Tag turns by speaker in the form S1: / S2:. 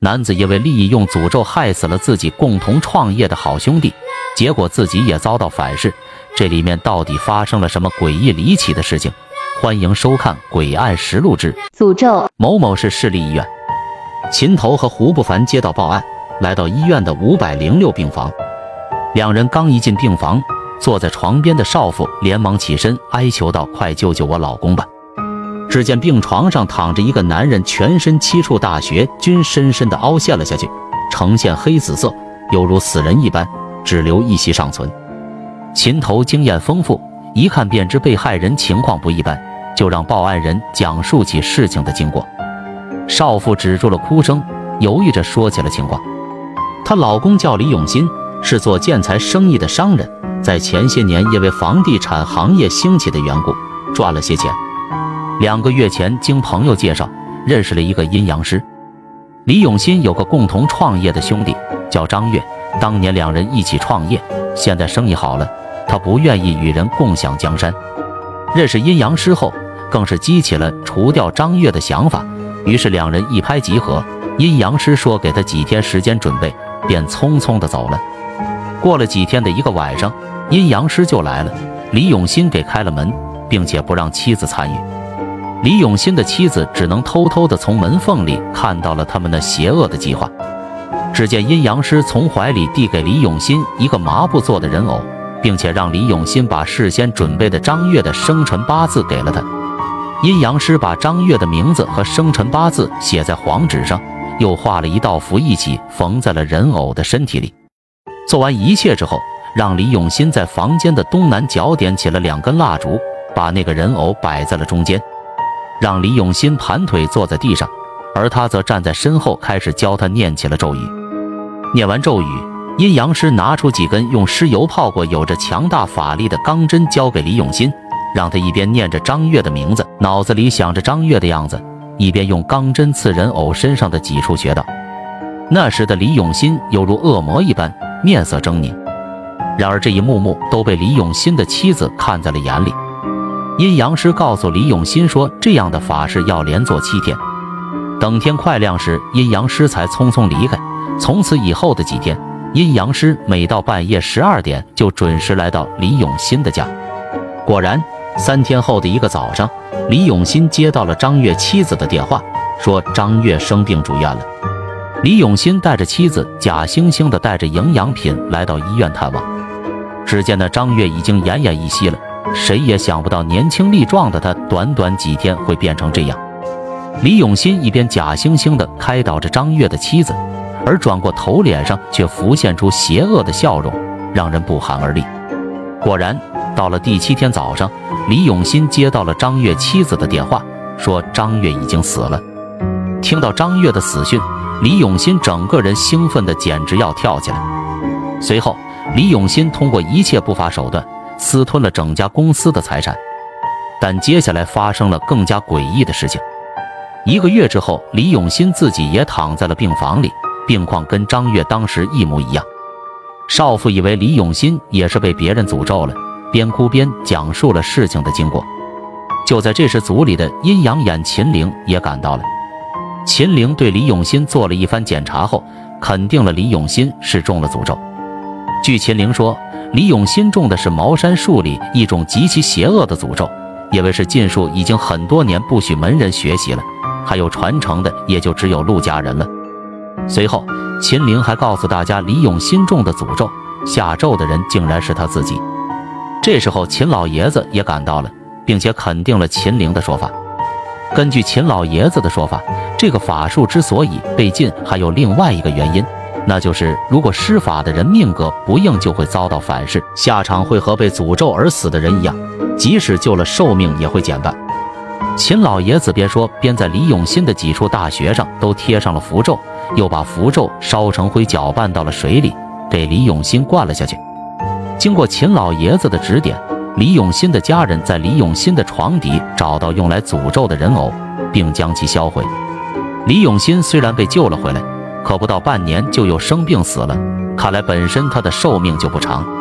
S1: 男子因为利益用诅咒害死了自己共同创业的好兄弟，结果自己也遭到反噬。这里面到底发生了什么诡异离奇的事情？欢迎收看《诡案实录之
S2: 诅咒》。
S1: 某某市市立医院，秦头和胡不凡接到报案，来到医院的五百零六病房。两人刚一进病房，坐在床边的少妇连忙起身哀求道：“快救救我老公吧！”只见病床上躺着一个男人，全身七处大穴均深深地凹陷了下去，呈现黑紫色，犹如死人一般，只留一息尚存。秦头经验丰富，一看便知被害人情况不一般，就让报案人讲述起事情的经过。少妇止住了哭声，犹豫着说起了情况。她老公叫李永新，是做建材生意的商人，在前些年因为房地产行业兴起的缘故，赚了些钱。两个月前，经朋友介绍认识了一个阴阳师。李永新有个共同创业的兄弟叫张月，当年两人一起创业，现在生意好了。他不愿意与人共享江山，认识阴阳师后，更是激起了除掉张月的想法。于是两人一拍即合，阴阳师说给他几天时间准备，便匆匆的走了。过了几天的一个晚上，阴阳师就来了，李永新给开了门，并且不让妻子参与。李永新的妻子只能偷偷的从门缝里看到了他们那邪恶的计划。只见阴阳师从怀里递给李永新一个麻布做的人偶。并且让李永新把事先准备的张月的生辰八字给了他。阴阳师把张月的名字和生辰八字写在黄纸上，又画了一道符，一起缝在了人偶的身体里。做完一切之后，让李永新在房间的东南角点起了两根蜡烛，把那个人偶摆在了中间，让李永新盘腿坐在地上，而他则站在身后，开始教他念起了咒语。念完咒语。阴阳师拿出几根用尸油泡过、有着强大法力的钢针，交给李永新，让他一边念着张月的名字，脑子里想着张月的样子，一边用钢针刺人偶身上的几处穴道。那时的李永新犹如恶魔一般，面色狰狞。然而这一幕幕都被李永新的妻子看在了眼里。阴阳师告诉李永新说，这样的法事要连做七天。等天快亮时，阴阳师才匆匆离开。从此以后的几天。阴阳师每到半夜十二点就准时来到李永新的家。果然，三天后的一个早上，李永新接到了张月妻子的电话，说张月生病住院了。李永新带着妻子假惺惺地带着营养品来到医院探望。只见那张月已经奄奄一息了，谁也想不到年轻力壮的他，短短几天会变成这样。李永新一边假惺惺地开导着张月的妻子。而转过头，脸上却浮现出邪恶的笑容，让人不寒而栗。果然，到了第七天早上，李永新接到了张月妻子的电话，说张月已经死了。听到张月的死讯，李永新整个人兴奋的简直要跳起来。随后，李永新通过一切不法手段私吞了整家公司的财产。但接下来发生了更加诡异的事情。一个月之后，李永新自己也躺在了病房里。病况跟张月当时一模一样，少妇以为李永新也是被别人诅咒了，边哭边讲述了事情的经过。就在这时，组里的阴阳眼秦玲也赶到了。秦玲对李永新做了一番检查后，肯定了李永新是中了诅咒。据秦陵说，李永新中的是茅山术里一种极其邪恶的诅咒，因为是禁术，已经很多年不许门人学习了，还有传承的也就只有陆家人了。随后，秦陵还告诉大家，李永新中的诅咒，下咒的人竟然是他自己。这时候，秦老爷子也赶到了，并且肯定了秦陵的说法。根据秦老爷子的说法，这个法术之所以被禁，还有另外一个原因，那就是如果施法的人命格不硬，就会遭到反噬，下场会和被诅咒而死的人一样，即使救了，寿命也会减半。秦老爷子边说边在李永新的几处大穴上都贴上了符咒，又把符咒烧成灰，搅拌到了水里，给李永新灌了下去。经过秦老爷子的指点，李永新的家人在李永新的床底找到用来诅咒的人偶，并将其销毁。李永新虽然被救了回来，可不到半年就又生病死了。看来本身他的寿命就不长。